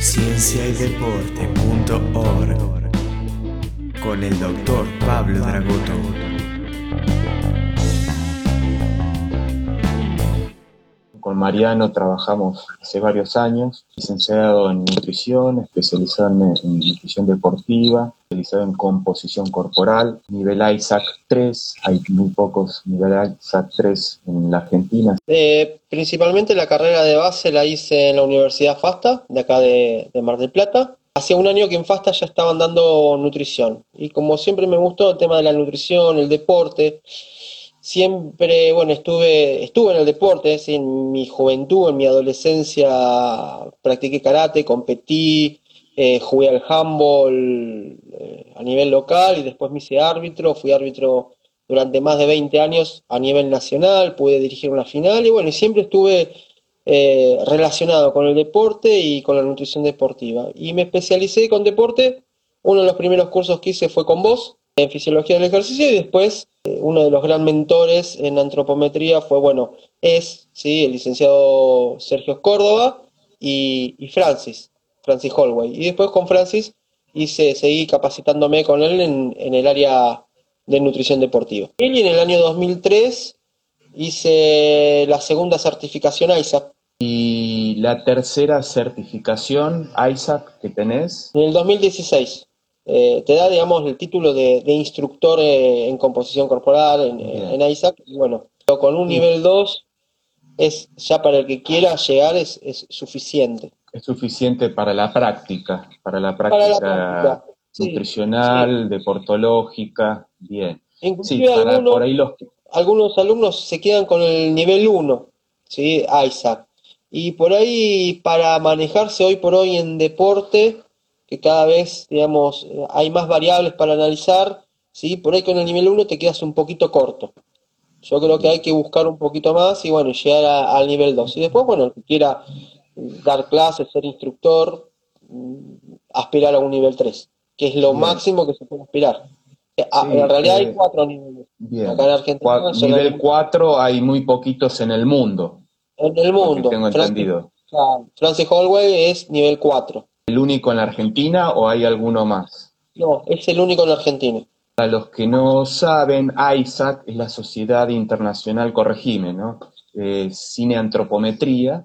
cienciaydeporte.org con el doctor Pablo Dragoto. Con Mariano trabajamos hace varios años, licenciado en nutrición, especializado en, nutrición deportiva, especializado en composición corporal, nivel ISAC 3, hay muy pocos nivel ISAC 3 en la Argentina. Eh, principalmente la carrera de base la hice en la Universidad FASTA, de acá de, de Mar del Plata, Hacía un año que en FASTA ya estaban dando nutrición. Y como siempre me gustó el tema de la nutrición, el deporte, siempre, bueno, estuve, estuve en el deporte, en mi juventud, en mi adolescencia, practiqué karate, competí, eh, jugué al handball eh, a nivel local y después me hice árbitro, fui árbitro durante más de 20 años a nivel nacional, pude dirigir una final y bueno, siempre estuve eh, relacionado con el deporte y con la nutrición deportiva. Y me especialicé con deporte. Uno de los primeros cursos que hice fue con vos, en fisiología del ejercicio, y después eh, uno de los gran mentores en antropometría fue, bueno, es ¿sí? el licenciado Sergio Córdoba y, Francis, Francis Holway. Y después con Francis hice, seguí capacitándome con él en, en el área de nutrición deportiva. Y en el año 2003 hice la segunda certificación ISAC. ¿Y la tercera certificación ISAC que tenés? En el 2016. Eh, te da, digamos, el título de, instructor eh, en composición corporal en, ISAC. Y bueno, con un nivel 2 es ya para el que quiera llegar es, suficiente. Es suficiente para la práctica, para la práctica, nutricional, deportológica, bien. Inclusive sí, para, por ahí los algunos alumnos se quedan con el nivel 1, ¿sí? ISAC. Y por ahí, para manejarse hoy por hoy en deporte, que cada vez, digamos, hay más variables para analizar, ¿sí? Por ahí con el nivel 1 te quedas un poquito corto. Yo creo que hay que buscar un poquito más y, bueno, llegar al nivel 2. Y después, bueno, el que quiera dar clases, ser instructor, mm, aspirar a un nivel 3, que es lo máximo que se puede aspirar. Ah, en realidad hay cuatro niveles. Acá en Argentina. nivel 4 hay muy poquitos en el mundo. En el mundo. Tengo entendido. Francis Hallway es nivel 4. ¿El único en la Argentina o hay alguno más? No, es el único en la Argentina. Para los que no saben, ISAC es la Sociedad Internacional, corregime, ¿no? Eh, Cineantropometría,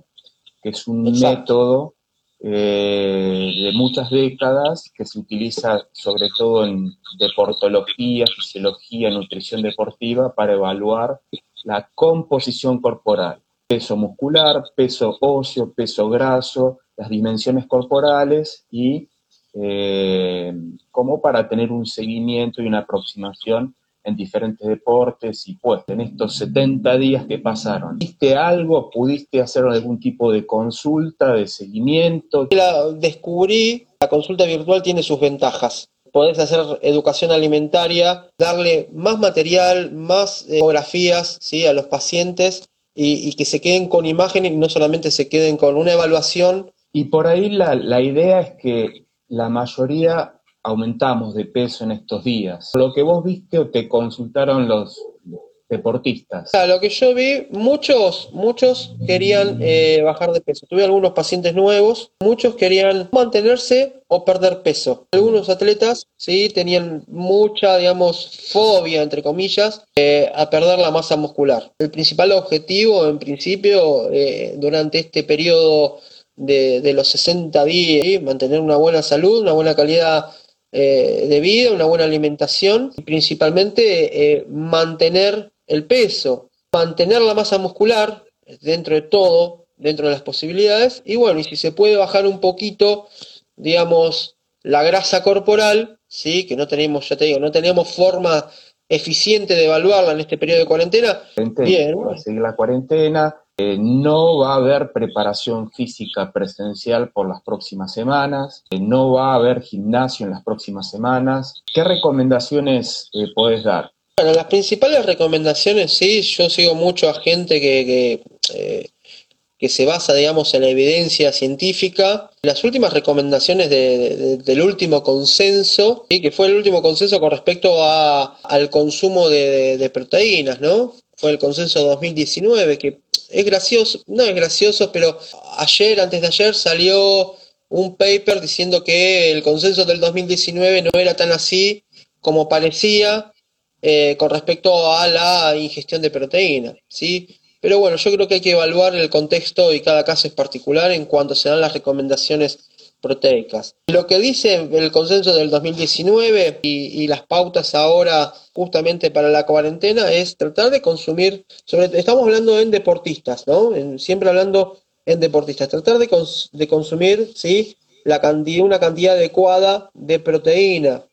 que es un método eh, de muchas décadas que se utiliza sobre todo en deportología, fisiología, nutrición deportiva para evaluar la composición corporal, peso muscular, peso óseo, peso graso, las dimensiones corporales y eh, como para tener un seguimiento y una aproximación en diferentes deportes y pues en estos 70 días que pasaron, ¿viste algo? ¿Pudiste hacer algún tipo de consulta, de seguimiento? La descubrí, la consulta virtual tiene sus ventajas. Podés hacer educación alimentaria, darle más material, más fotografías ¿sí? a los pacientes y, que se queden con imágenes y no solamente se queden con una evaluación. Y por ahí la, la idea es que la mayoría aumentamos de peso en estos días. Lo que vos viste o te consultaron los deportistas. Lo que yo vi, muchos, muchos querían eh, bajar de peso. Tuve algunos pacientes nuevos, muchos querían mantenerse o perder peso. Algunos atletas, sí, tenían mucha, digamos, fobia, entre comillas, eh, a perder la masa muscular. El principal objetivo, en principio, eh, durante este periodo de, de los 60 días, mantener una buena salud, una buena calidad eh, de vida, una buena alimentación y principalmente eh, mantener el peso, mantener la masa muscular dentro de todo, dentro de las posibilidades y bueno, y si se puede bajar un poquito, digamos, la grasa corporal, sí, que no tenemos, ya te digo, no tenemos forma eficiente de evaluarla en este periodo de cuarentena, bien. seguir la cuarentena, eh, no va a haber preparación física presencial por las próximas semanas, eh, no va a haber gimnasio en las próximas semanas. ¿Qué recomendaciones eh, puedes dar? Bueno, las principales recomendaciones, sí, yo sigo mucho a gente que, que, se basa, digamos, en la evidencia científica. Las últimas recomendaciones del último consenso, ¿sí? que fue el último consenso con respecto a, al consumo de, de proteínas, ¿no? Fue el consenso 2019, que es gracioso, no es gracioso, pero ayer, antes de ayer, salió un paper diciendo que el consenso del 2019 no era tan así como parecía eh, con respecto a la ingestión de proteína, ¿sí? Pero bueno, yo creo que hay que evaluar el contexto y cada caso es particular en cuanto se dan las recomendaciones proteicas. Lo que dice el consenso del 2019 y, y, las pautas ahora justamente para la cuarentena es tratar de consumir, sobre, estamos hablando en deportistas, ¿no? Siempre hablando en deportistas, tratar de, cons, de consumir, ¿sí? La cantidad, una cantidad adecuada de proteína.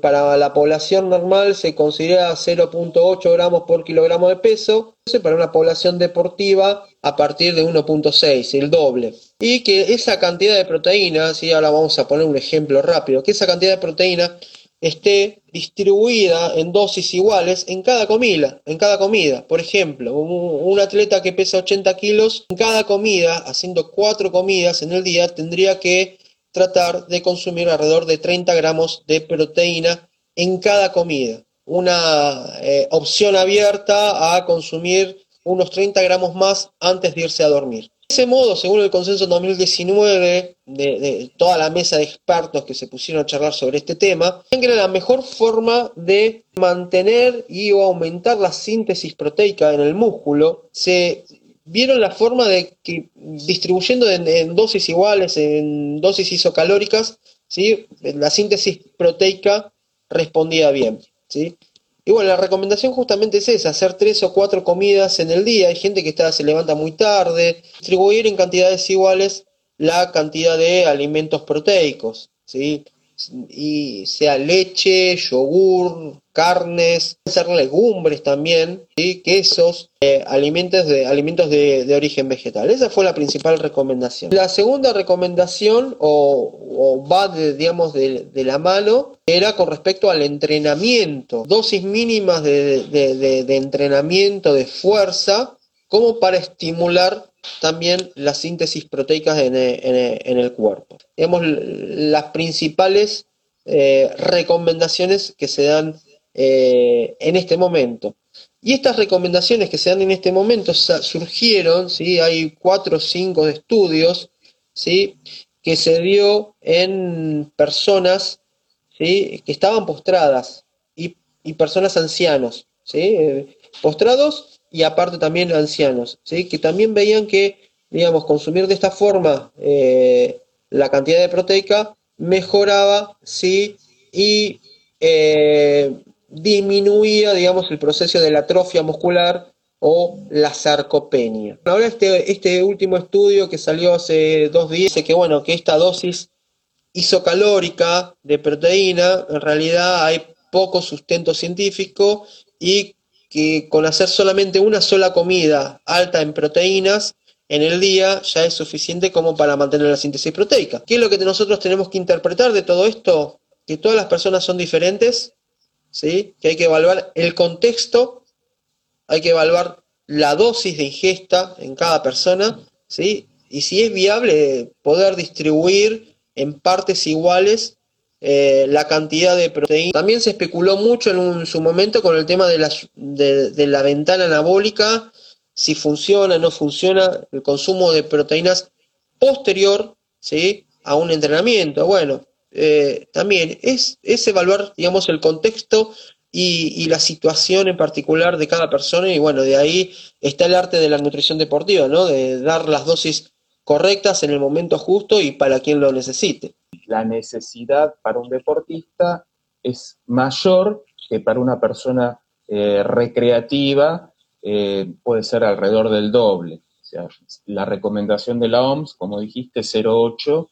Para la población normal se considera 0.8 gramos por kilogramo de peso, para una población deportiva a partir de 1.6, el doble. Y que esa cantidad de proteína, si ahora vamos a poner un ejemplo rápido, que esa cantidad de proteína esté distribuida en dosis iguales en cada comida, en cada comida. Por ejemplo, un, un, atleta que pesa 80 kilos, en cada comida, haciendo cuatro comidas en el día, tendría que tratar de consumir alrededor de 30 gramos de proteína en cada comida. Una eh, opción abierta a consumir unos 30 gramos más antes de irse a dormir. De ese modo, según el consenso 2019 de, de, toda la mesa de expertos que se pusieron a charlar sobre este tema, era la mejor forma de mantener y o aumentar la síntesis proteica en el músculo, se vieron la forma de que distribuyendo en, dosis iguales, en dosis isocalóricas, ¿sí? la síntesis proteica respondía bien. ¿sí? Y bueno, la recomendación justamente es esa, hacer tres o cuatro comidas en el día. Hay gente que está, se levanta muy tarde. Distribuir en cantidades iguales la cantidad de alimentos proteicos. ¿sí? y sea leche, yogur, carnes, ser legumbres también, ¿sí? quesos, eh, alimentos, de, alimentos de, origen vegetal. Esa fue la principal recomendación. La segunda recomendación, o, va de, digamos de, la mano, era con respecto al entrenamiento, dosis mínimas de, entrenamiento de fuerza, como para estimular también las síntesis proteicas en, en, en el cuerpo. Digamos, las principales eh, recomendaciones que se dan eh, en este momento. Y estas recomendaciones que se dan en este momento surgieron, ¿sí? hay cuatro o cinco estudios ¿sí? que se dio en personas ¿sí? que estaban postradas y, y personas ancianos, ¿sí? Postrados y aparte también ancianos, ¿sí? que también veían que, digamos, consumir de esta forma eh, la cantidad de proteica mejoraba, ¿sí? y eh, disminuía, digamos, el proceso de la atrofia muscular o la sarcopenia. Ahora este, este último estudio que salió hace dos días dice que, bueno, que esta dosis isocalórica de proteína, en realidad hay poco sustento científico y que con hacer solamente una sola comida alta en proteínas en el día ya es suficiente como para mantener la síntesis proteica. ¿Qué es lo que nosotros tenemos que interpretar de todo esto? Que todas las personas son diferentes, ¿sí? que hay que evaluar el contexto, hay que evaluar la dosis de ingesta en cada persona, ¿sí? y si es viable poder distribuir en partes iguales eh, la cantidad de proteína. También se especuló mucho en, su momento con el tema de la, de, de la ventana anabólica, si funciona o no funciona el consumo de proteínas posterior ¿sí? a un entrenamiento. Bueno, eh, también es, es evaluar, digamos, el contexto y, la situación en particular de cada persona y bueno, de ahí está el arte de la nutrición deportiva, ¿no? De dar las dosis correctas en el momento justo y para quien lo necesite la necesidad para un deportista es mayor que para una persona eh, recreativa, eh, puede ser alrededor del doble. O sea, la recomendación de la OMS, como dijiste, 0,8,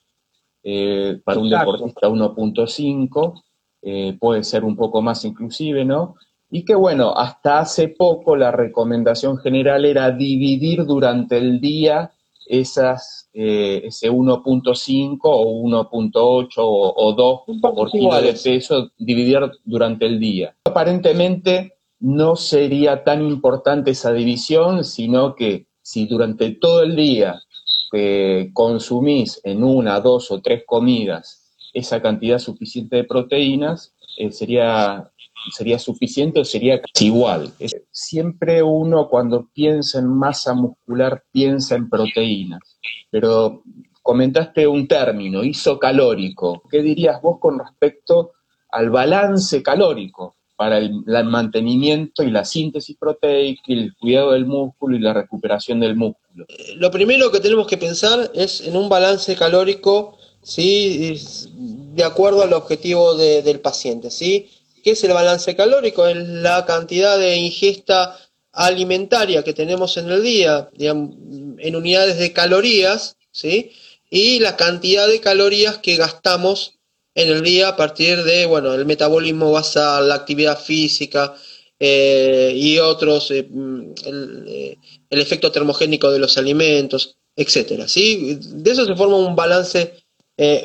eh, para un Exacto. deportista 1.5, eh, puede ser un poco más inclusive, ¿no? Y que bueno, hasta hace poco la recomendación general era dividir durante el día esas eh, ese 1.5 o 1.8 o, o 2 por kilo de peso, dividir durante el día. Aparentemente no sería tan importante esa división, sino que si durante todo el día eh, consumís en una, dos o tres comidas esa cantidad suficiente de proteínas, eh, sería, sería suficiente o sería igual. Siempre uno cuando piensa en masa muscular piensa en proteínas pero comentaste un término, isocalórico. ¿Qué dirías vos con respecto al balance calórico para el, mantenimiento y la síntesis proteica, el cuidado del músculo y la recuperación del músculo? Eh, lo primero que tenemos que pensar es en un balance calórico, ¿sí? de acuerdo al objetivo del paciente. ¿sí? ¿Qué es el balance calórico? Es la cantidad de ingesta alimentaria que tenemos en el día, en unidades de calorías, ¿sí? y la cantidad de calorías que gastamos en el día a partir de, bueno, el metabolismo basal, la actividad física eh, y otros, eh, mm, eh, el, efecto termogénico de los alimentos, etcétera, ¿sí? De eso se forma un balance,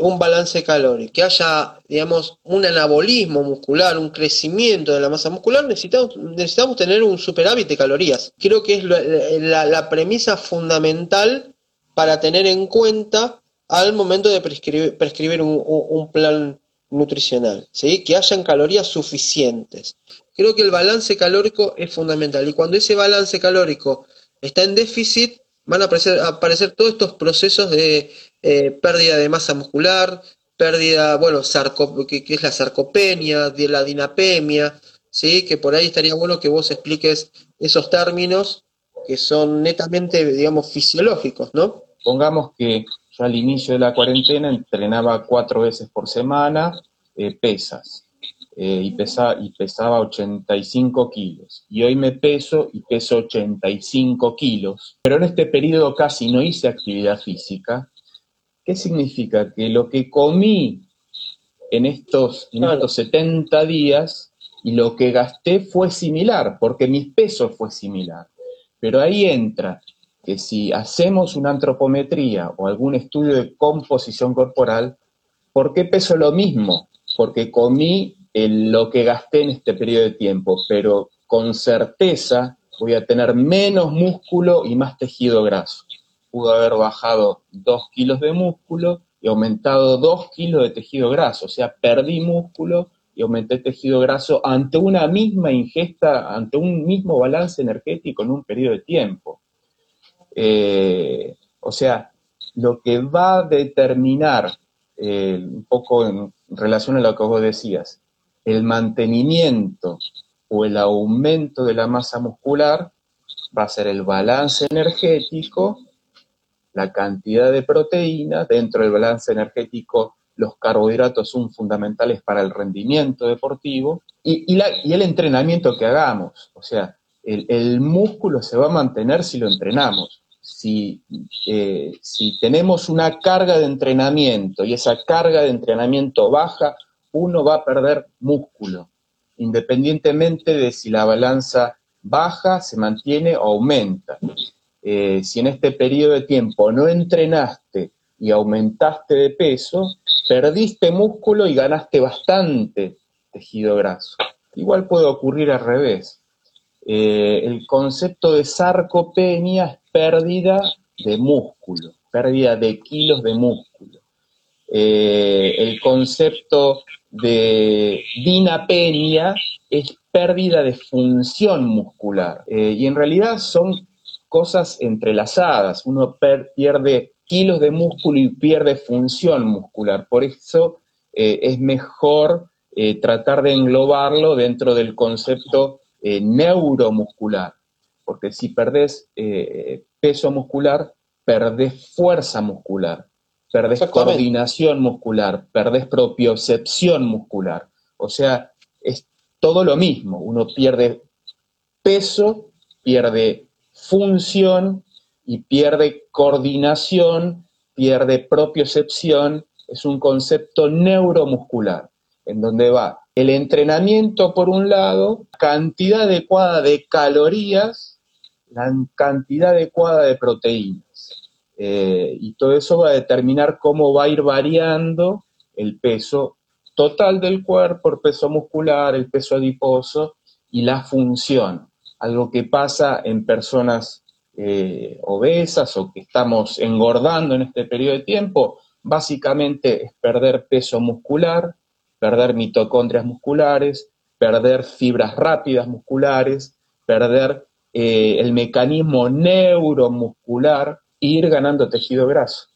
un balance calórico, que haya, digamos, un anabolismo muscular, un crecimiento de la masa muscular, necesitamos, necesitamos tener un superávit de calorías. Creo que es la premisa fundamental para tener en cuenta al momento de prescribir, un, plan nutricional, ¿sí? que hayan calorías suficientes. Creo que el balance calórico es fundamental y cuando ese balance calórico está en déficit, van a aparecer, todos estos procesos de eh, pérdida de masa muscular, pérdida, bueno, que, es la sarcopenia, de la dinapemia, ¿sí? que por ahí estaría bueno que vos expliques esos términos que son netamente, digamos, fisiológicos, ¿no? Pongamos que yo al inicio de la cuarentena entrenaba cuatro veces por semana eh, pesas eh, y, pesa, y pesaba 85 kilos. Y hoy me peso y peso 85 kilos. Pero en este periodo casi no hice actividad física. ¿Qué significa? Que lo que comí en estos, en estos 70 días y lo que gasté fue similar, porque mi peso fue similar. Pero ahí entra que si hacemos una antropometría o algún estudio de composición corporal, ¿por qué peso lo mismo? Porque comí lo que gasté en este periodo de tiempo, pero con certeza voy a tener menos músculo y más tejido graso. Pudo haber bajado 2 kilos de músculo y aumentado 2 kilos de tejido graso, o sea, perdí músculo y aumenté tejido graso ante una misma ingesta, ante un mismo balance energético en un periodo de tiempo. Eh, o sea, lo que va a determinar, eh, un poco en relación a lo que vos decías, el mantenimiento o el aumento de la masa muscular va a ser el balance energético, la cantidad de proteína, dentro del balance energético los carbohidratos son fundamentales para el rendimiento deportivo y, el entrenamiento que hagamos. O sea, el, músculo se va a mantener si lo entrenamos si, eh, si tenemos una carga de entrenamiento y esa carga de entrenamiento baja, uno va a perder músculo, independientemente de si la balanza baja, se mantiene o aumenta. Eh, si en este periodo de tiempo no entrenaste y aumentaste de peso, perdiste músculo y ganaste bastante tejido graso. Igual puede ocurrir al revés. Eh, el concepto de sarcopenia pérdida de músculo, pérdida de kilos de músculo. Eh, el concepto de dinapenia es pérdida de función muscular. Eh, y en realidad son cosas entrelazadas. Uno pierde kilos de músculo y pierde función muscular. Por eso es mejor tratar de englobarlo dentro del concepto eh, neuromuscular, porque si perdés eh, peso muscular, perdés fuerza muscular, perdés coordinación muscular, perdés propiocepción muscular. O sea, es todo lo mismo. Uno pierde peso, pierde función y pierde coordinación, pierde propiocepción. Es un concepto neuromuscular, en donde va el entrenamiento por un lado, cantidad adecuada de calorías, la cantidad adecuada de proteínas. Eh, y todo eso va a determinar cómo va a ir variando el peso total del cuerpo, el peso muscular, el peso adiposo y la función. Algo que pasa en personas eh, obesas o que estamos engordando en este periodo de tiempo, básicamente es perder peso muscular, perder mitocondrias musculares, perder fibras rápidas musculares, perder eh, el mecanismo neuromuscular ir ganando tejido graso.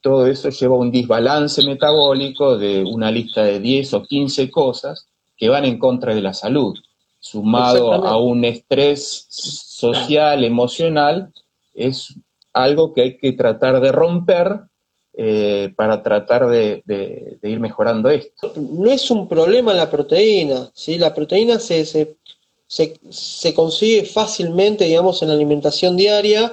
todo eso lleva a un desbalance metabólico de una lista de 10 o 15 cosas que van en contra de la salud, sumado a un estrés social, emocional, es algo que hay que tratar de romper eh, para tratar de, ir mejorando esto. No es un problema la proteína, ¿sí? la proteína se, se, se, consigue fácilmente, digamos, en la alimentación diaria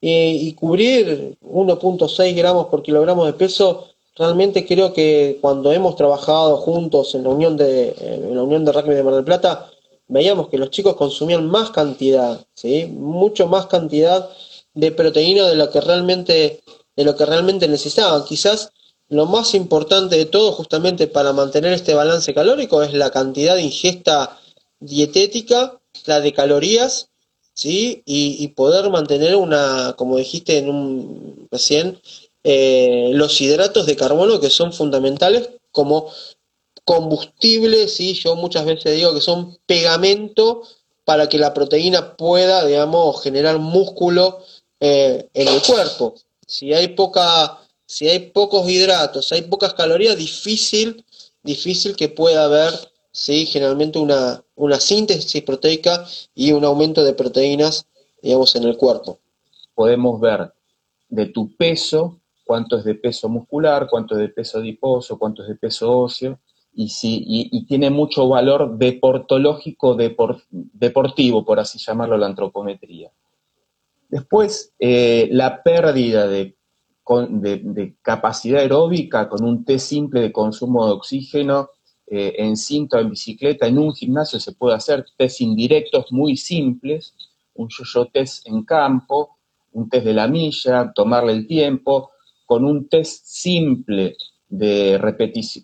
eh, y cubrir 1.6 gramos por kilogramo de peso, realmente creo que cuando hemos trabajado juntos en la Unión de, en la Unión de Rugby de Mar del Plata, veíamos que los chicos consumían más cantidad, ¿sí? mucho más cantidad de proteína de lo que realmente, de lo que realmente necesitaban. Quizás lo más importante de todo, justamente para mantener este balance calórico, es la cantidad ingesta dietética, la de calorías, ¿sí? Y, poder mantener una, como dijiste en un recién, eh, los hidratos de carbono que son fundamentales como combustible, ¿sí? Yo muchas veces digo que son pegamento para que la proteína pueda, digamos, generar músculo eh, en el cuerpo. Si hay poca, si hay pocos hidratos, hay pocas calorías, difícil, difícil que pueda haber, sí, generalmente una, una síntesis proteica y un aumento de proteínas, digamos, en el cuerpo. Podemos ver de tu peso, cuánto es de peso muscular, cuánto es de peso adiposo, cuánto es de peso óseo, y, si, y, tiene mucho valor deportológico, deportivo, por así llamarlo, la antropometría. Después, eh, la pérdida de, capacidad aeróbica con un test simple de consumo de oxígeno eh, en cinta o en bicicleta, en un gimnasio se puede hacer test indirectos muy simples, un yo-yo test en campo, un test de la milla, tomarle el tiempo, con un test simple de,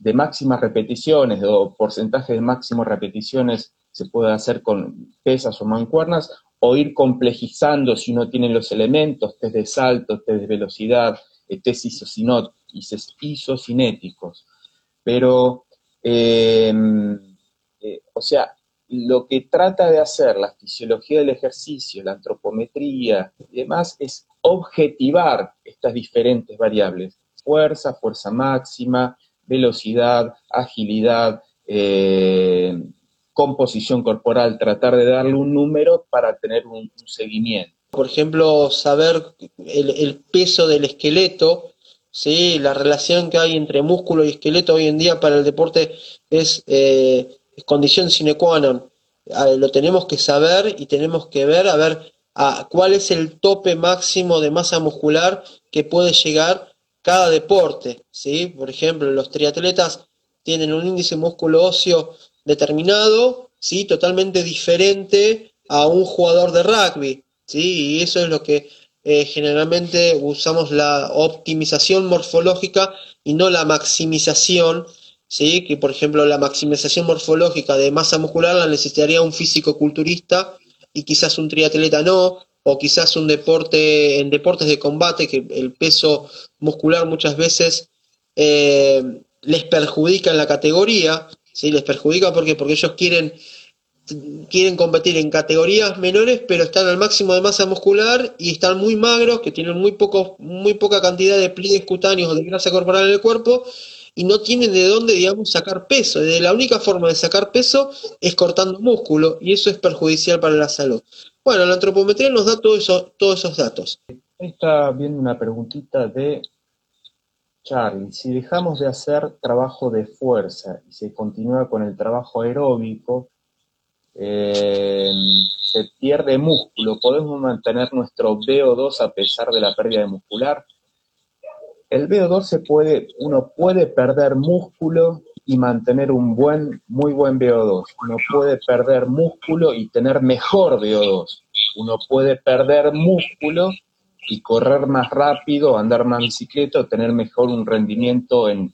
de máximas repeticiones o porcentaje de máximas repeticiones se puede hacer con pesas o mancuernas o ir complejizando si uno tiene los elementos, test de salto, test de velocidad, eh, test isocinéticos. Pero, em, eh, o sea, lo que trata de hacer la fisiología del ejercicio, la antropometría y demás es objetivar estas diferentes variables. Fuerza, fuerza máxima, velocidad, agilidad, eh, composición corporal, tratar de darle un número para tener un, seguimiento. Por ejemplo, saber el, peso del esqueleto, ¿sí? la relación que hay entre músculo y esqueleto hoy en día para el deporte es, eh, condición sine qua non. lo tenemos que saber y tenemos que ver a ver a cuál es el tope máximo de masa muscular que puede llegar cada deporte. ¿sí? Por ejemplo, los triatletas tienen un índice músculo óseo determinado, ¿sí? totalmente diferente a un jugador de rugby. ¿sí? Y eso es lo que eh, generalmente usamos la optimización morfológica y no la maximización. ¿sí? Que por ejemplo la maximización morfológica de masa muscular la necesitaría un físico culturista y quizás un triatleta no, o quizás un deporte en deportes de combate que el peso muscular muchas veces eh, les perjudica en la categoría, ¿sí? Les perjudica porque, porque ellos quieren, quieren competir en categorías menores, pero están al máximo de masa muscular y están muy magros, que tienen muy, muy poca cantidad de pliegues cutáneos o de grasa corporal en el cuerpo y no tienen de dónde, digamos, sacar peso. La única forma de sacar peso es cortando músculo y eso es perjudicial para la salud. Bueno, la antropometría nos da todo eso, todos esos datos. Está viendo una preguntita de Charlie, si dejamos de hacer trabajo de fuerza y se continúa con el trabajo aeróbico, eh, se pierde músculo, podemos mantener nuestro VO2 a pesar de la pérdida de muscular. El VO2 se puede, uno puede perder músculo y mantener un buen, muy buen VO2. Uno puede perder músculo y tener mejor VO2. Uno puede perder músculo y correr más rápido, andar más bicicleta o tener mejor un rendimiento en,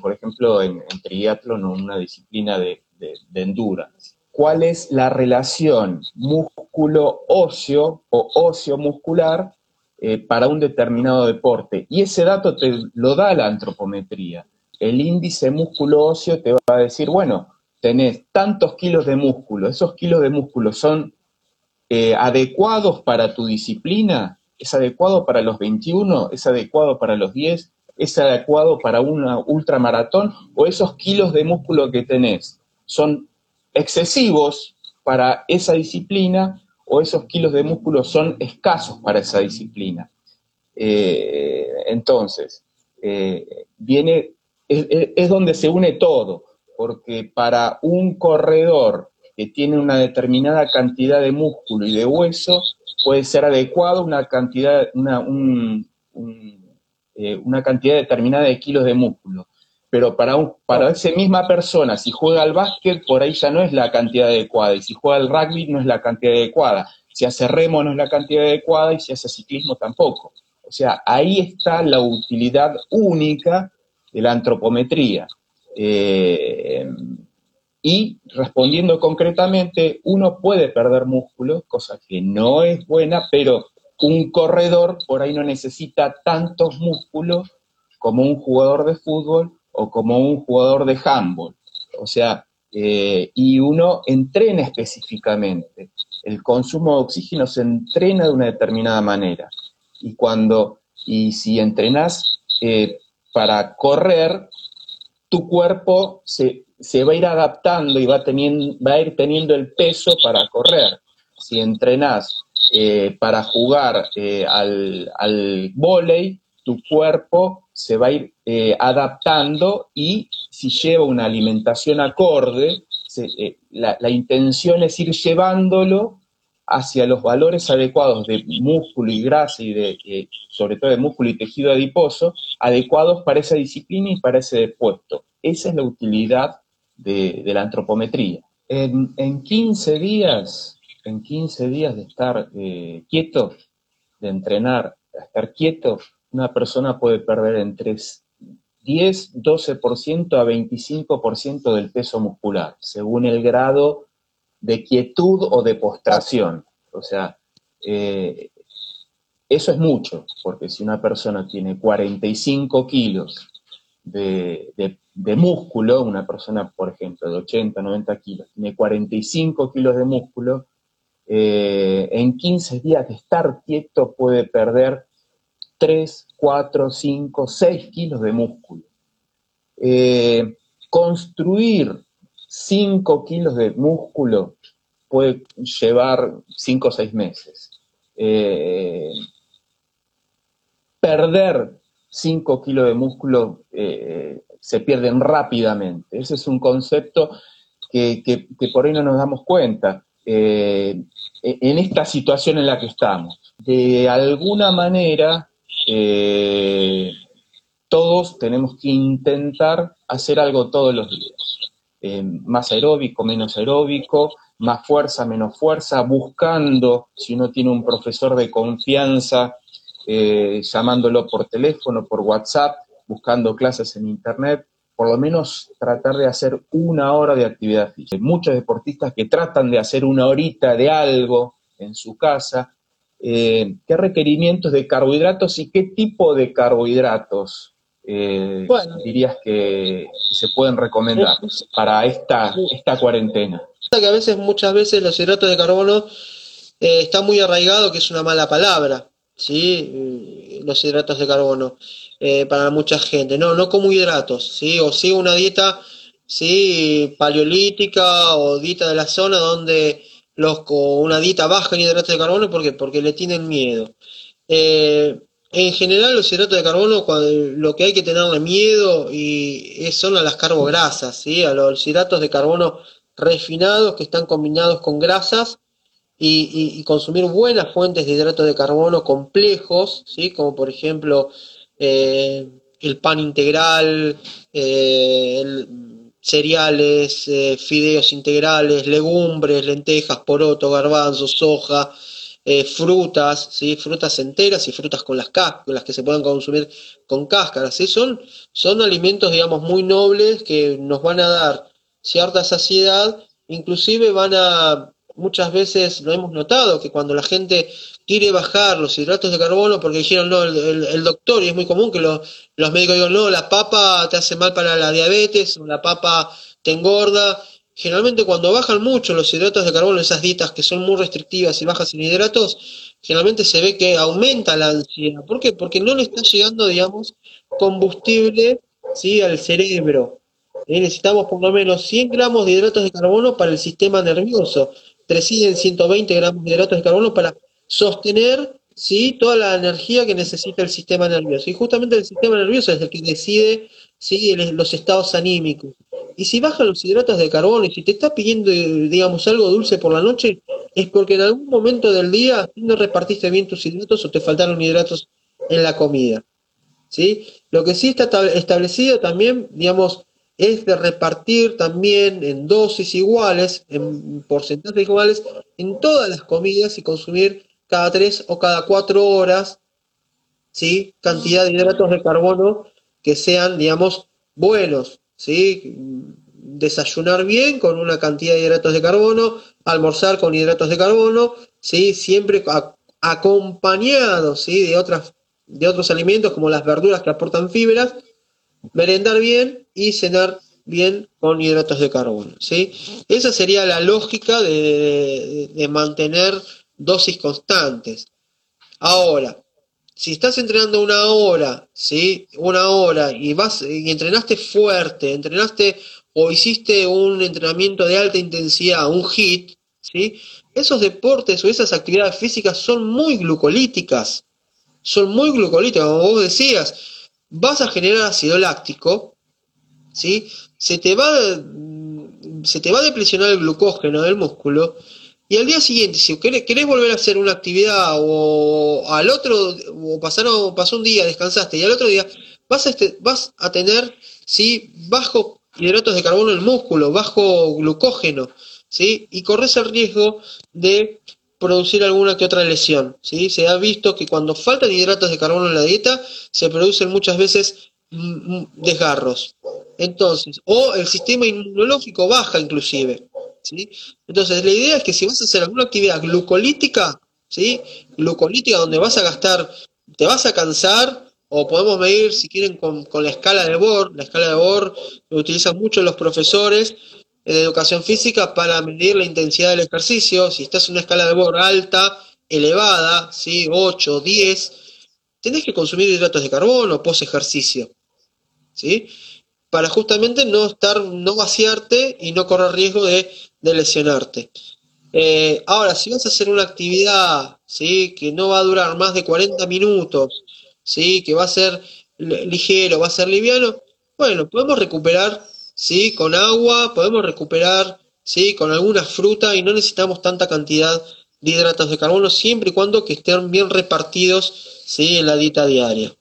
por ejemplo, en, triatlón o una disciplina de, de, endurance. ¿Cuál es la relación músculo-óseo o óseo-muscular eh, para un determinado deporte? Y ese dato te lo da la antropometría. El índice músculo-óseo te va a decir, bueno, tenés tantos kilos de músculo, esos kilos de músculo son eh, adecuados para tu disciplina, es adecuado para los 21, es adecuado para los 10, es adecuado para una ultramaratón o esos kilos de músculo que tenés son excesivos para esa disciplina o esos kilos de músculo son escasos para esa disciplina. Eh, entonces, eh, viene, es, donde se une todo, porque para un corredor que tiene una determinada cantidad de músculo y de hueso, puede ser adecuado una cantidad, una, eh, una cantidad determinada de kilos de músculo. Pero para, un, para esa misma persona, si juega al básquet, por ahí ya no es la cantidad adecuada, y si juega al rugby no es la cantidad adecuada, si hace remo no es la cantidad adecuada, y si hace ciclismo tampoco. O sea, ahí está la utilidad única de la antropometría. Eh, y respondiendo concretamente, uno puede perder músculo, cosa que no es buena, pero un corredor por ahí no necesita tantos músculos como un jugador de fútbol o como un jugador de handball. O sea, eh, y uno entrena específicamente. El consumo de oxígeno se entrena de una determinada manera. Y cuando, y si entrenas eh, para correr, tu cuerpo se, va a ir adaptando y va, teniendo, va a ir teniendo el peso para correr. Si entrenas eh, para jugar al, al volei, tu cuerpo se va a ir adaptando y si lleva una alimentación acorde, la, la, intención es ir llevándolo hacia los valores adecuados de músculo y grasa y de, sobre todo de músculo y tejido adiposo, adecuados para esa disciplina y para ese puesto. Esa es la utilidad de, la antropometría. En, 15 días, en 15 días de estar eh, quieto, de entrenar, de estar quieto, una persona puede perder entre 10, 12% a 25% del peso muscular, según el grado de quietud o de postración. O sea, eh, eso es mucho, porque si una persona tiene 45 kilos de, músculo, una persona, por ejemplo, de 80, 90 kilos, tiene 45 kilos de músculo, eh, en 15 días de estar quieto puede perder 3, 4, 5, 6 kilos de músculo. Eh, construir 5 kilos de músculo puede llevar 5 o 6 meses. Eh, perder 5 kilos de músculo eh, se pierden rápidamente. Ese es un concepto que, por ahí no nos damos cuenta. Eh, en esta situación en la que estamos. De alguna manera, todos tenemos que intentar hacer algo todos los días. Eh, más aeróbico, menos aeróbico, más fuerza, menos fuerza, buscando, si uno tiene un profesor de confianza, eh, llamándolo por teléfono, por WhatsApp, buscando clases en Internet, por lo menos tratar de hacer una hora de actividad física. Hay muchos deportistas que tratan de hacer una horita de algo en su casa. Eh, ¿Qué requerimientos de carbohidratos y qué tipo de carbohidratos eh, dirías que, se pueden recomendar para esta, esta cuarentena? Que a veces, muchas veces, los hidratos de carbono eh, está muy arraigado, que es una mala palabra, ¿sí? Mm, los hidratos de carbono eh, para mucha gente. No, no como hidratos, ¿sí? O sí una dieta, ¿sí? Paleolítica o dieta de la zona donde los con una dieta baja en hidratos de carbono, ¿por Porque le tienen miedo. Eh, en general, los hidratos de carbono, lo que hay que tenerle miedo y son a las carbograsas, ¿sí? a los hidratos de carbono refinados que están combinados con grasas y, consumir buenas fuentes de hidratos de carbono complejos, ¿sí? como por ejemplo eh, el pan integral, eh, cereales, eh, fideos integrales, legumbres, lentejas, poroto, garbanzos, soja, eh, frutas, ¿sí? frutas enteras y frutas con las, con que se puedan consumir con cáscaras. Son, son alimentos, digamos, muy nobles que nos van a dar cierta saciedad, inclusive van a, muchas veces lo hemos notado, que cuando la gente quiere bajar los hidratos de carbono, porque dijeron, no, el, doctor, y es muy común que los médicos digan, no, la papa te hace mal para la diabetes, la papa te engorda, generalmente cuando bajan mucho los hidratos de carbono, esas dietas que son muy restrictivas y bajas en hidratos, generalmente se ve que aumenta la ansiedad. ¿Por qué? Porque no le está llegando, digamos, combustible ¿sí? al cerebro. ¿Eh? Necesitamos por lo menos 100 gramos de hidratos de carbono para el sistema nervioso, 300, 120 gramos de hidratos de carbono para sostener ¿sí? toda la energía que necesita el sistema nervioso. Y justamente el sistema nervioso es el que decide ¿sí? los estados anímicos. Y si bajan los hidratos de carbono y si te está pidiendo, digamos, algo dulce por la noche, es porque en algún momento del día no repartiste bien tus hidratos o te faltaron hidratos en la comida. ¿sí? Lo que sí está establecido también, digamos, es de repartir también en dosis iguales, en porcentajes iguales, en todas las comidas y consumir cada tres o cada cuatro horas, ¿sí? Cantidad de hidratos de carbono que sean, digamos, buenos, ¿sí? Desayunar bien con una cantidad de hidratos de carbono, almorzar con hidratos de carbono, ¿sí? Siempre acompañados, ¿sí? De otras de otros alimentos como las verduras que aportan fibras, merendar bien y cenar bien con hidratos de carbono. ¿sí? Esa sería la lógica de, de mantener dosis constantes. Ahora, si estás entrenando una hora, ¿sí? Una hora y vas y entrenaste fuerte, entrenaste o hiciste un entrenamiento de alta intensidad, un HIT, ¿sí? Esos deportes o esas actividades físicas son muy glucolíticas. Son muy glucolíticas, como vos decías. Vas a generar ácido láctico, ¿sí? Se te va se te va a deplecionar el glucógeno del músculo y al día siguiente, si querés, volver a hacer una actividad o al otro, o pasaron, pasó un día, descansaste, y al otro día vas a, este, vas a tener ¿sí? bajo hidratos de carbono en el músculo, bajo glucógeno, ¿sí? y corres el riesgo de producir alguna que otra lesión. ¿sí? Se ha visto que cuando faltan hidratos de carbono en la dieta, se producen muchas veces desgarros. Entonces, o el sistema inmunológico baja inclusive. ¿sí? Entonces, la idea es que si vas a hacer alguna actividad glucolítica, ¿sí? Glucolítica donde vas a gastar, te vas a cansar, o podemos medir, si quieren, con, la escala de Bohr. La escala de Bohr lo utilizan mucho los profesores de educación física para medir la intensidad del ejercicio. Si estás en una escala de Bohr alta, elevada, ¿sí? 8, 10, tenés que consumir hidratos de carbono post ejercicio. ¿Sí? Para justamente no estar, no vaciarte y no correr riesgo de de lesionarte. Eh, ahora, si vas a hacer una actividad ¿sí? que no va a durar más de 40 minutos, ¿sí? que va a ser ligero, va a ser liviano, bueno, podemos recuperar ¿sí? con agua, podemos recuperar ¿sí? con alguna fruta y no necesitamos tanta cantidad de hidratos de carbono siempre y cuando que estén bien repartidos ¿sí? en la dieta diaria.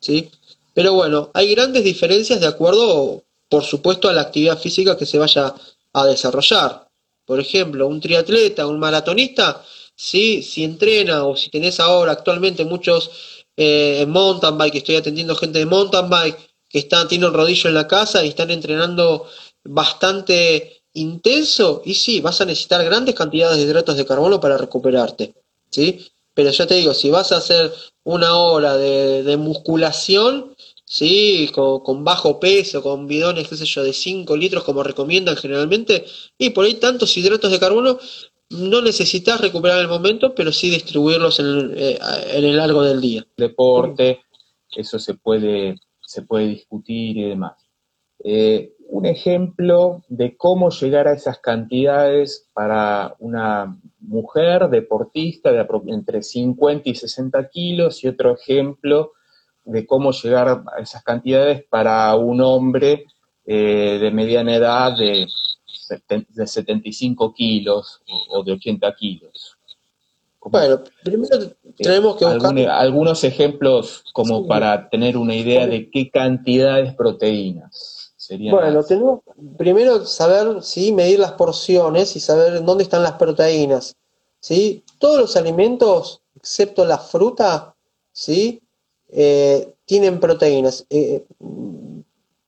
¿sí? Pero bueno, hay grandes diferencias de acuerdo, por supuesto, a la actividad física que se vaya a desarrollar. Por ejemplo, un triatleta, un maratonista, ¿sí? si entrena o si tenés ahora actualmente muchos eh, mountain bike, estoy atendiendo gente de mountain bike que están, tienen un rodillo en la casa y están entrenando bastante intenso, y sí, vas a necesitar grandes cantidades de hidratos de carbono para recuperarte. ¿sí? Pero ya te digo, si vas a hacer una hora de, de musculación, Sí, con, bajo peso, con bidones, qué sé yo, de 5 litros como recomiendan generalmente, y por ahí tantos hidratos de carbono no necesitas recuperar el momento, pero sí distribuirlos en el, eh, largo del día. Deporte, eso se puede, se puede discutir y demás. Eh, un ejemplo de cómo llegar a esas cantidades para una mujer deportista de entre 50 y 60 kilos y otro ejemplo de cómo llegar a esas cantidades para un hombre eh, de mediana edad de, de 75 kilos o, de 80 kilos. Bueno, primero tenemos que buscar... algunos ejemplos como para tener una idea de qué cantidades proteínas serían. Bueno, tenemos primero saber, sí, medir las porciones y saber dónde están las proteínas. ¿sí? Todos los alimentos, excepto la fruta, ¿sí? Eh, tienen proteínas. Eh,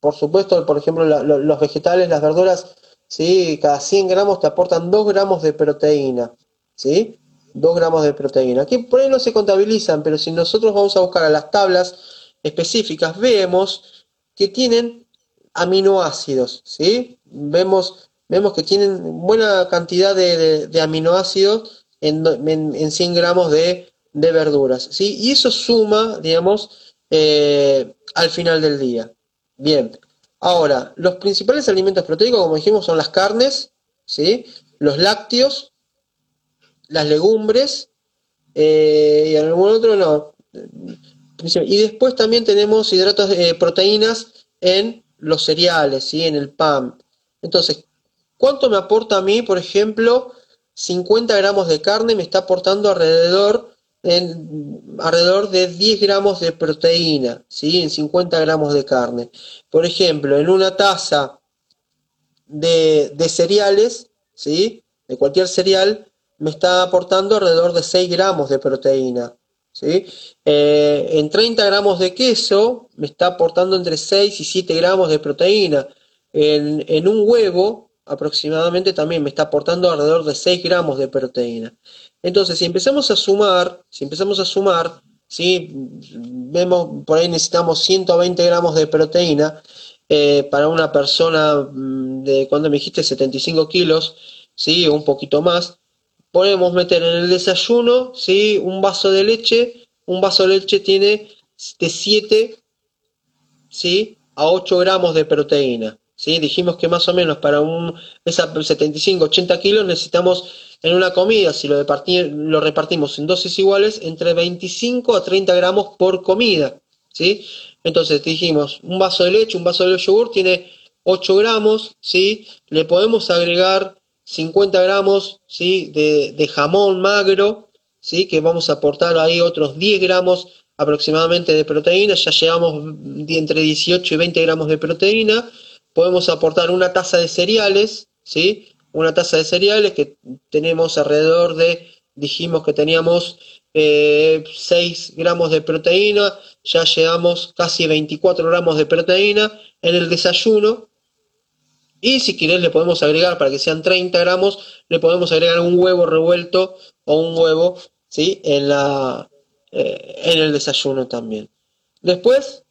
por supuesto, por ejemplo, los vegetales, las verduras, ¿sí? cada 100 gramos te aportan 2 gramos de proteína. ¿sí? 2 gramos de proteína. Aquí por ahí no se contabilizan, pero si nosotros vamos a buscar a las tablas específicas, vemos que tienen aminoácidos. ¿sí? Vemos, vemos que tienen buena cantidad de, aminoácidos en, en, 100 gramos de, verduras. ¿sí? Y eso suma, digamos, eh, al final del día. Bien. Ahora, los principales alimentos proteicos, como dijimos, son las carnes, ¿sí? los lácteos, las legumbres eh, y algún otro no. Y después también tenemos hidratos de proteínas en los cereales, ¿sí? en el pan. Entonces, ¿cuánto me aporta a mí, por ejemplo, 50 gramos de carne me está aportando alrededor, en, alrededor de 10 gramos de proteína, ¿sí? en 50 gramos de carne. Por ejemplo, en una taza de, de cereales, ¿sí? de cualquier cereal, me está aportando alrededor de 6 gramos de proteína. ¿sí? Eh, en 30 gramos de queso me está aportando entre 6 y 7 gramos de proteína. En, en, un huevo aproximadamente también me está aportando alrededor de 6 gramos de proteína. Entonces, si empezamos a sumar, si empezamos a sumar, ¿sí? vemos por ahí necesitamos 120 gramos de proteína eh, para una persona mm, de, cuando me dijiste, 75 kilos, ¿sí? un poquito más, podemos meter en el desayuno, ¿sí? Un vaso de leche, un vaso de leche tiene de 7, ¿sí? A 8 gramos de proteína, ¿sí? Dijimos que más o menos para un, esa 75, 80 kilos necesitamos en una comida, si lo, repartimos en dosis iguales, entre 25 a 30 gramos por comida, ¿sí? Entonces dijimos, un vaso de leche, un vaso de yogur tiene 8 gramos, ¿sí? Le podemos agregar 50 gramos ¿sí? de, jamón magro, ¿sí? que vamos a aportar ahí otros 10 gramos aproximadamente de proteína, ya llevamos entre 18 y 20 gramos de proteína, podemos aportar una taza de cereales, ¿sí? Una taza de cereales que tenemos alrededor de, dijimos que teníamos 6 eh, gramos de proteína, ya llevamos casi 24 gramos de proteína en el desayuno, y si quieres le podemos agregar, para que sean 30 gramos, le podemos agregar un huevo revuelto o un huevo ¿sí? en, la, eh, en el desayuno también. Después,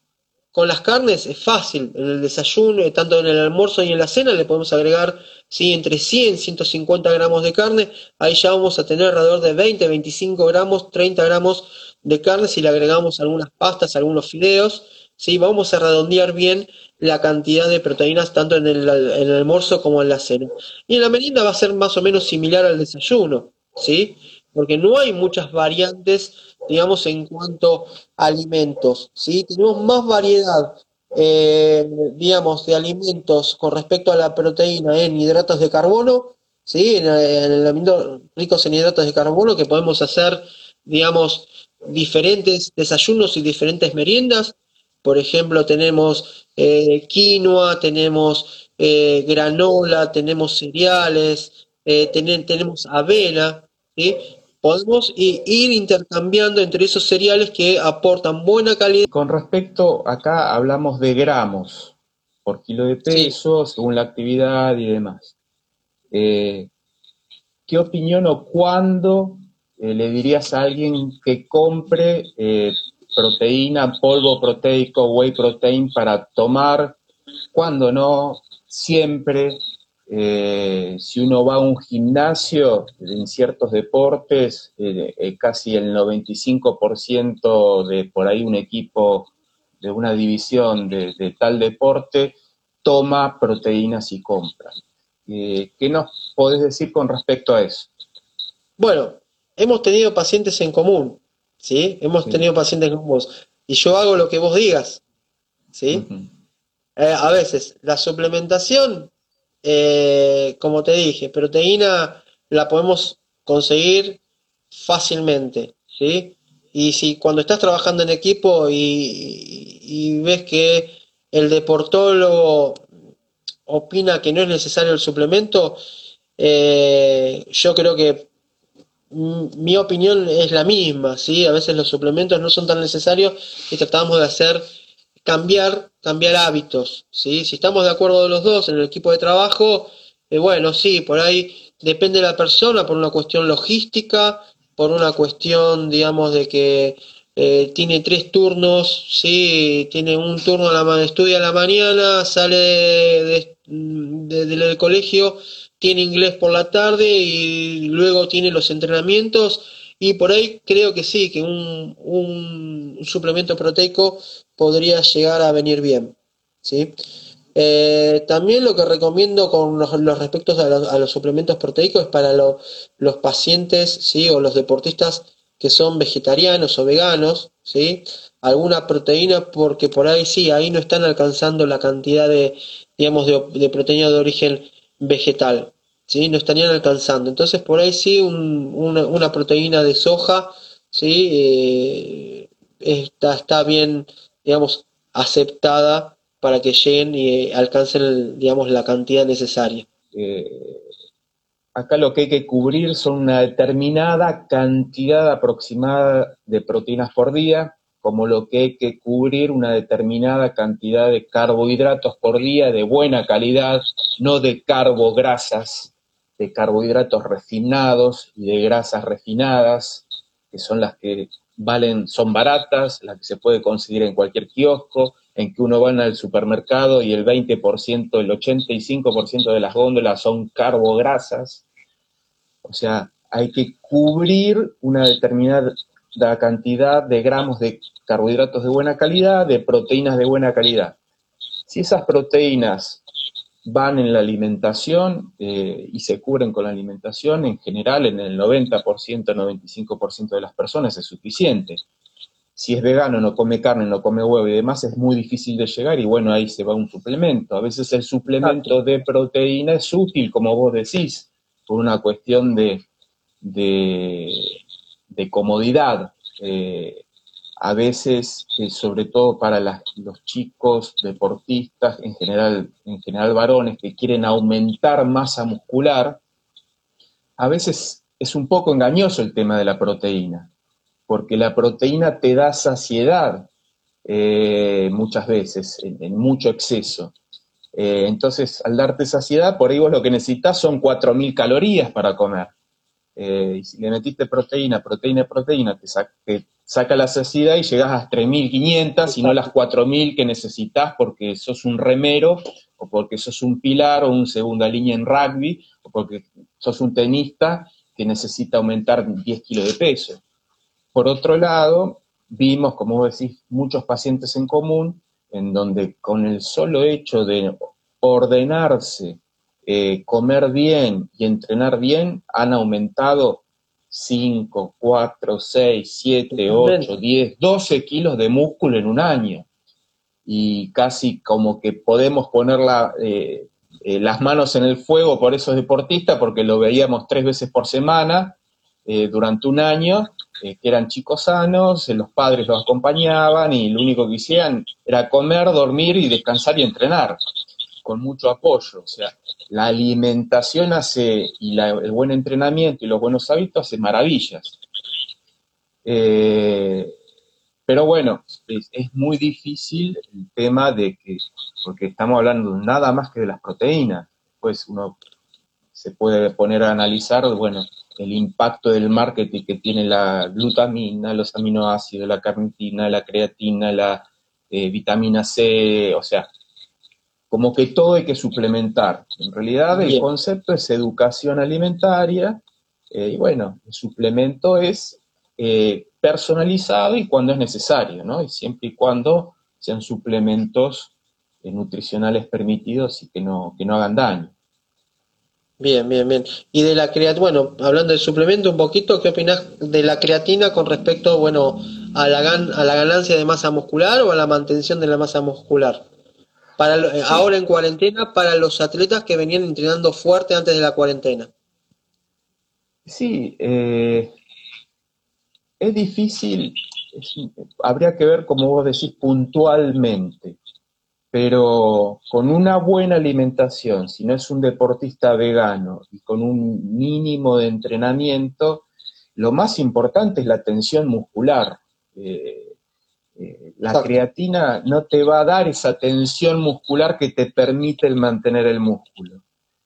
con las carnes es fácil. En el desayuno, eh, tanto en el almuerzo y en la cena, le podemos agregar ¿sí? entre 100 y 150 gramos de carne. Ahí ya vamos a tener alrededor de 20, 25 gramos, 30 gramos de carne si le agregamos algunas pastas, algunos fideos. ¿sí? Vamos a redondear bien la cantidad de proteínas tanto en el, almuerzo como en la cena. Y en la merienda va a ser más o menos similar al desayuno, ¿sí? Porque no hay muchas variantes, digamos, en cuanto a alimentos, ¿sí? Tenemos más variedad, eh, digamos, de alimentos con respecto a la proteína en hidratos de carbono, ¿sí? En, en alimentos ricos en hidratos de carbono que podemos hacer, digamos, diferentes desayunos y diferentes meriendas. Por ejemplo, tenemos eh, quinoa, tenemos eh, granola, tenemos cereales, eh, tenemos avena, podemos ir intercambiando entre esos cereales que aportan buena calidad. Con respecto, acá hablamos de gramos por kilo de peso, según la actividad y demás. ¿Qué opinión o cuándo le dirías a alguien que compre proteína, polvo proteico, whey protein para tomar, cuando no, siempre. Eh, si uno va a un gimnasio en ciertos deportes, eh, eh, casi el 95% de por ahí un equipo de una división de, tal deporte toma proteínas y compra. ¿Qué nos podés decir con respecto a eso? Bueno, hemos tenido pacientes en común ¿sí? Hemos tenido pacientes con vos. Y yo hago lo que vos digas, ¿sí? Eh, a veces, la suplementación, eh, como te dije, proteína la podemos conseguir fácilmente, ¿sí? Y si cuando estás trabajando en equipo y, ves que el deportólogo opina que no es necesario el suplemento, eh, yo creo que mi opinión es la misma, ¿sí? A veces los suplementos no son tan necesarios y tratamos de hacer cambiar, cambiar hábitos, ¿sí? Si estamos de acuerdo los dos en el equipo de trabajo, eh, bueno, sí, por ahí depende de la persona, por una cuestión logística, por una cuestión, digamos, de que eh, tiene tres turnos, sí, tiene un turno, a la, estudia a la mañana, sale del colegio, tiene inglés por la tarde y luego tiene los entrenamientos y por ahí creo que sí, que un, un suplemento proteico podría llegar a venir bien. ¿sí? Eh, también lo que recomiendo con los, respectos a los, suplementos proteicos es para los pacientes ¿sí? o los deportistas que son vegetarianos o veganos, ¿sí? alguna proteína porque por ahí sí, ahí no están alcanzando la cantidad de, digamos, de, proteína de origen vegetal, ¿sí? no estarían alcanzando. Entonces por ahí sí una, proteína de soja ¿sí? Eh, está, está bien, digamos, aceptada para que lleguen y alcancen, digamos, la cantidad necesaria. Eh, acá lo que hay que cubrir son una determinada cantidad aproximada de proteínas por día, como lo que hay que cubrir una determinada cantidad de carbohidratos por día de buena calidad, no de carbograsas, de carbohidratos refinados y de grasas refinadas, que son las que valen, son baratas, las que se puede conseguir en cualquier kiosco, en que uno va al supermercado y el 20%, el 85% de las góndolas son carbograsas. O sea, hay que cubrir una determinada cantidad de gramos de carbohidratos de buena calidad, de proteínas de buena calidad. Si esas proteínas van en la alimentación eh, y se cubren con la alimentación, en general en el 90%, 95% de las personas es suficiente si es vegano, no come carne, no come huevo y demás, es muy difícil de llegar y bueno, ahí se va un suplemento. A veces el suplemento de proteína es útil, como vos decís, por una cuestión de, de, comodidad. Eh, a veces, eh, sobre todo para los chicos deportistas, en general, en general varones, que quieren aumentar masa muscular, a veces es un poco engañoso el tema de la proteína porque la proteína te da saciedad eh, muchas veces, en, mucho exceso. Eh, entonces, al darte saciedad, por ahí vos lo que necesitas son 4.000 calorías para comer. Y si le metiste proteína, proteína, proteína, te, saca la saciedad y llegas a 3.500 y no las 4.000 que necesitas porque sos un remero o porque sos un pilar o un segunda línea en rugby o porque sos un tenista que necesita aumentar 10 kilos de peso. Por otro lado, vimos, como vos decís, muchos pacientes en común, en donde con el solo hecho de ordenarse, eh, comer bien y entrenar bien, han aumentado 5, 4, 6, 7, 8, 10, 12 kilos de músculo en un año. Y casi como que podemos poner eh, eh, las manos en el fuego por esos deportistas, porque lo veíamos tres veces por semana durante un año, eh, que eran chicos sanos, eh, los padres los acompañaban y lo único que hacían era comer, dormir y descansar y entrenar, con mucho apoyo. O sea, la alimentación hace, y el buen entrenamiento y los buenos hábitos hace maravillas. Eh, pero bueno, es, es, muy difícil el tema de que, porque estamos hablando nada más que de las proteínas, pues uno se puede poner a analizar, bueno, el impacto del marketing que tiene la glutamina, los aminoácidos, la carnitina, la creatina, la eh, vitamina C, o sea, como que todo hay que suplementar. En realidad el concepto es educación alimentaria eh, y bueno, el suplemento es eh, personalizado y cuando es necesario, ¿no? Y siempre y cuando sean suplementos nutricionales permitidos y que no, que no hagan daño. Bien, bien, bien. Y de la creatina, bueno, hablando del suplemento un poquito, ¿qué opinas de la creatina con respecto, bueno, a la, a la ganancia de masa muscular o a la mantención de la masa muscular? Para ahora en cuarentena para los atletas que venían entrenando fuerte antes de la cuarentena. Sí, eh, es difícil, habría que ver, como vos decís, puntualmente pero con una buena alimentación, si no es un deportista vegano y con un mínimo de entrenamiento, lo más importante es la tensión muscular. Eh, eh, la creatina no te va a dar esa tensión muscular que te permite el mantener el músculo.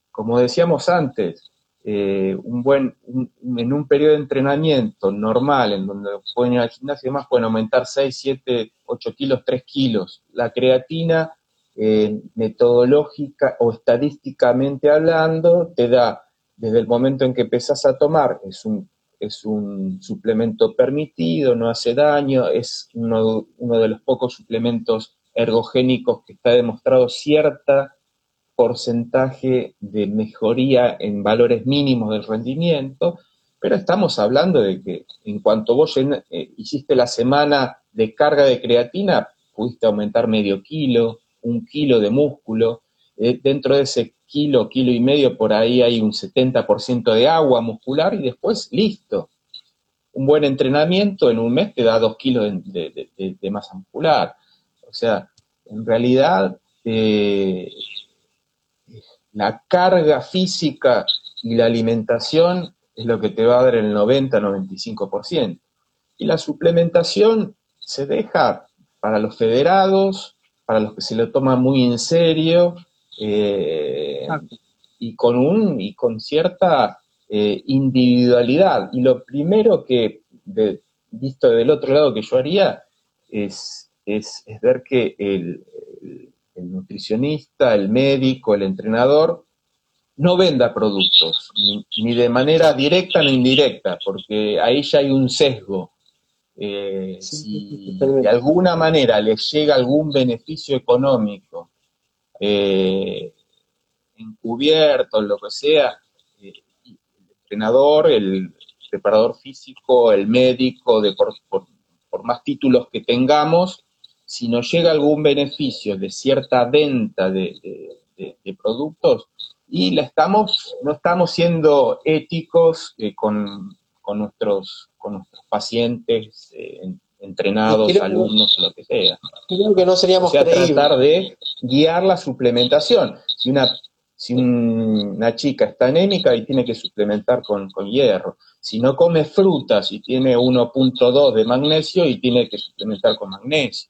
Como decíamos antes, eh, un buen, en un periodo de entrenamiento normal, en donde pueden ir al gimnasio y demás, pueden aumentar 6, 7, 8 kilos, 3 kilos. La creatina eh, metodológica o estadísticamente hablando, te da desde el momento en que empezás a tomar, es un, es un suplemento permitido, no hace daño, es uno, uno de los pocos suplementos ergogénicos que está demostrado cierta porcentaje de mejoría en valores mínimos del rendimiento, pero estamos hablando de que en cuanto vos eh, hiciste la semana de carga de creatina, pudiste aumentar medio kilo, un kilo de músculo, eh, dentro de ese kilo, kilo y medio, por ahí hay un 70% de agua muscular y después listo. Un buen entrenamiento en un mes te da dos kilos de, masa muscular. O sea, en realidad eh, la carga física y la alimentación es lo que te va a dar el 90-95%. Y la suplementación se deja para los federados, para los que se lo toman muy en serio, eh, y, con un, y con cierta eh, individualidad. Y lo primero que, visto del otro lado, que yo haría es, es, ver que el, nutricionista, el médico, el entrenador, no venda productos, ni, de manera directa ni indirecta, porque ahí ya hay un sesgo. Eh, si de alguna manera les llega algún beneficio económico, eh, encubierto, lo que sea, eh, el entrenador, el preparador físico, el médico, por, más títulos que tengamos, si nos llega algún beneficio de cierta venta de, productos, y la estamos, no estamos siendo éticos con, nuestros, con nuestros pacientes, eh, entrenados, alumnos o lo que sea. Creo que no seríamos o sea, tratar de guiar la suplementación. Si una, si una chica está anémica y tiene que suplementar con, hierro, si no come frutas y tiene 1.2 de magnesio y tiene que suplementar con magnesio.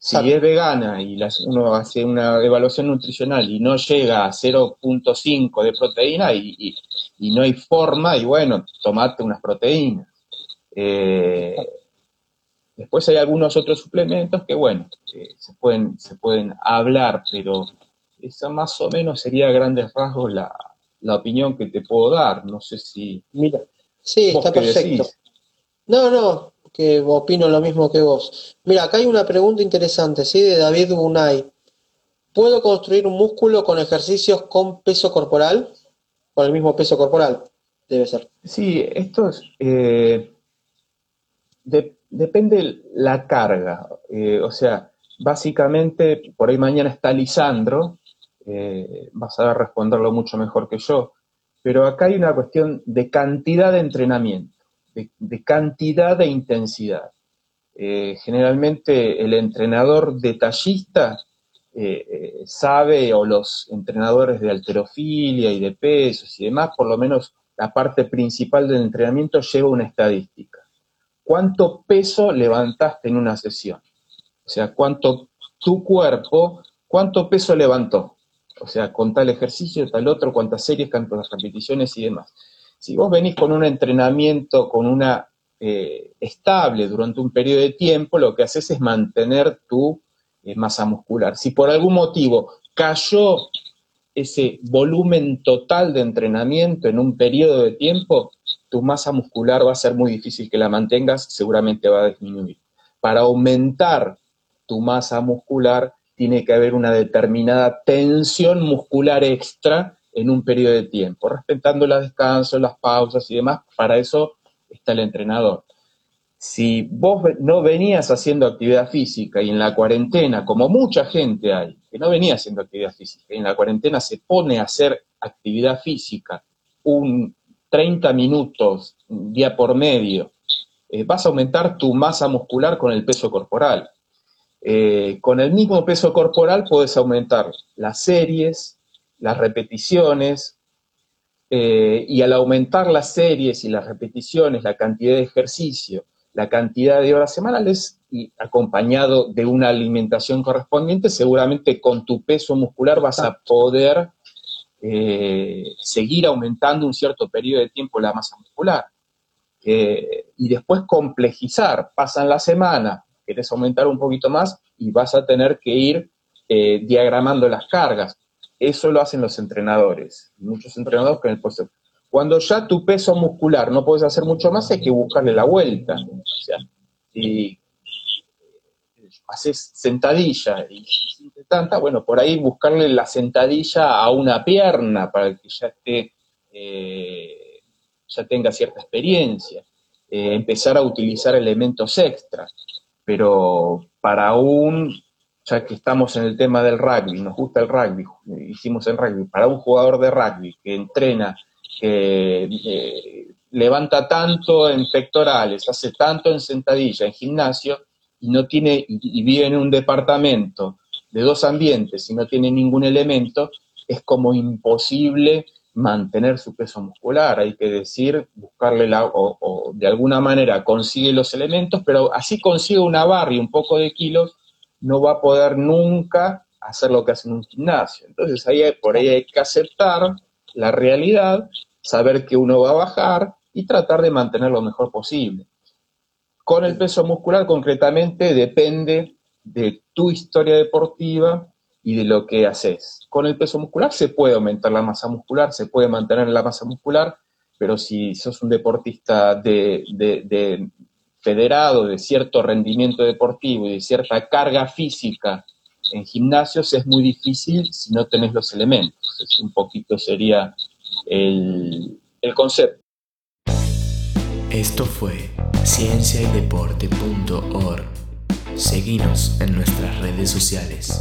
Si es vegana y uno hace una evaluación nutricional y no llega a 0.5 de proteína y, no hay forma, y bueno, tomate unas proteínas. Eh, después hay algunos otros suplementos que, bueno, eh, se, pueden, se pueden hablar, pero esa más o menos sería a grandes rasgos la, opinión que te puedo dar. No sé si. Mira, sí, está perfecto. No, no, que opino lo mismo que vos. Mira, acá hay una pregunta interesante, ¿sí? De David Unai. ¿Puedo construir un músculo con ejercicios con peso corporal? Con el mismo peso corporal, debe ser. Sí, esto es. Eh, depende la carga. Eh, o sea, básicamente, por ahí mañana está Lisandro, eh, vas a responderlo mucho mejor que yo, pero acá hay una cuestión de cantidad de entrenamiento, de, cantidad de intensidad. Eh, generalmente el entrenador detallista sabe, o los entrenadores de alterofilia y de pesos y demás, por lo menos la parte principal del entrenamiento lleva una estadística cuánto peso levantaste en una sesión. O sea, cuánto tu cuerpo, cuánto peso levantó. O sea, con tal ejercicio, tal otro, cuántas series, cuántas repeticiones y demás. Si vos venís con un entrenamiento, con una eh, estable durante un periodo de tiempo, lo que haces es mantener tu eh, masa muscular. Si por algún motivo cayó ese volumen total de entrenamiento en un periodo de tiempo, tu masa muscular va a ser muy difícil que la mantengas, seguramente va a disminuir. Para aumentar tu masa muscular, tiene que haber una determinada tensión muscular extra en un periodo de tiempo, respetando los descansos, las pausas y demás. Para eso está el entrenador. Si vos no venías haciendo actividad física y en la cuarentena, como mucha gente hay, que no venía haciendo actividad física y en la cuarentena se pone a hacer actividad física un 30 minutos día por medio, eh, vas a aumentar tu masa muscular con el peso corporal. Eh, con el mismo peso corporal puedes aumentar las series, las repeticiones, eh, y al aumentar las series y las repeticiones, la cantidad de ejercicio, la cantidad de horas semanales, y acompañado de una alimentación correspondiente, seguramente con tu peso muscular vas a poder eh, seguir aumentando un cierto periodo de tiempo la masa muscular. Eh, y después complejizar, pasan la semana, querés aumentar un poquito más y vas a tener que ir eh, diagramando las cargas. Eso lo hacen los entrenadores, muchos entrenadores con el peso. Cuando ya tu peso muscular no puedes hacer mucho más, hay que buscarle la vuelta. Si haces sentadilla y tanta, bueno, por ahí buscarle la sentadilla a una pierna para que ya esté, eh, ya tenga cierta experiencia. Eh, empezar a utilizar elementos extra. Pero para un, ya que estamos en el tema del rugby, nos gusta el rugby, hicimos el rugby, para un jugador de rugby que entrena, que eh, levanta tanto en pectorales, hace tanto en sentadilla, en gimnasio, y no tiene, y vive en un departamento de dos ambientes y no tiene ningún elemento, es como imposible mantener su peso muscular, hay que decir, buscarle la, o, de alguna manera consigue los elementos, pero así consigue una barra y un poco de kilos, no va a poder nunca hacer lo que hace en un gimnasio. Entonces ahí por ahí hay que aceptar la realidad, saber que uno va a bajar y tratar de mantener lo mejor posible. Con el peso muscular concretamente depende de tu historia deportiva y de lo que haces. Con el peso muscular se puede aumentar la masa muscular, se puede mantener la masa muscular, pero si sos un deportista de, federado, de cierto rendimiento deportivo y de cierta carga física en gimnasios, es muy difícil si no tenés los elementos. Un poquito sería el concepto. Esto fue cienciaydeporte.org. Seguinos en nuestras redes sociales.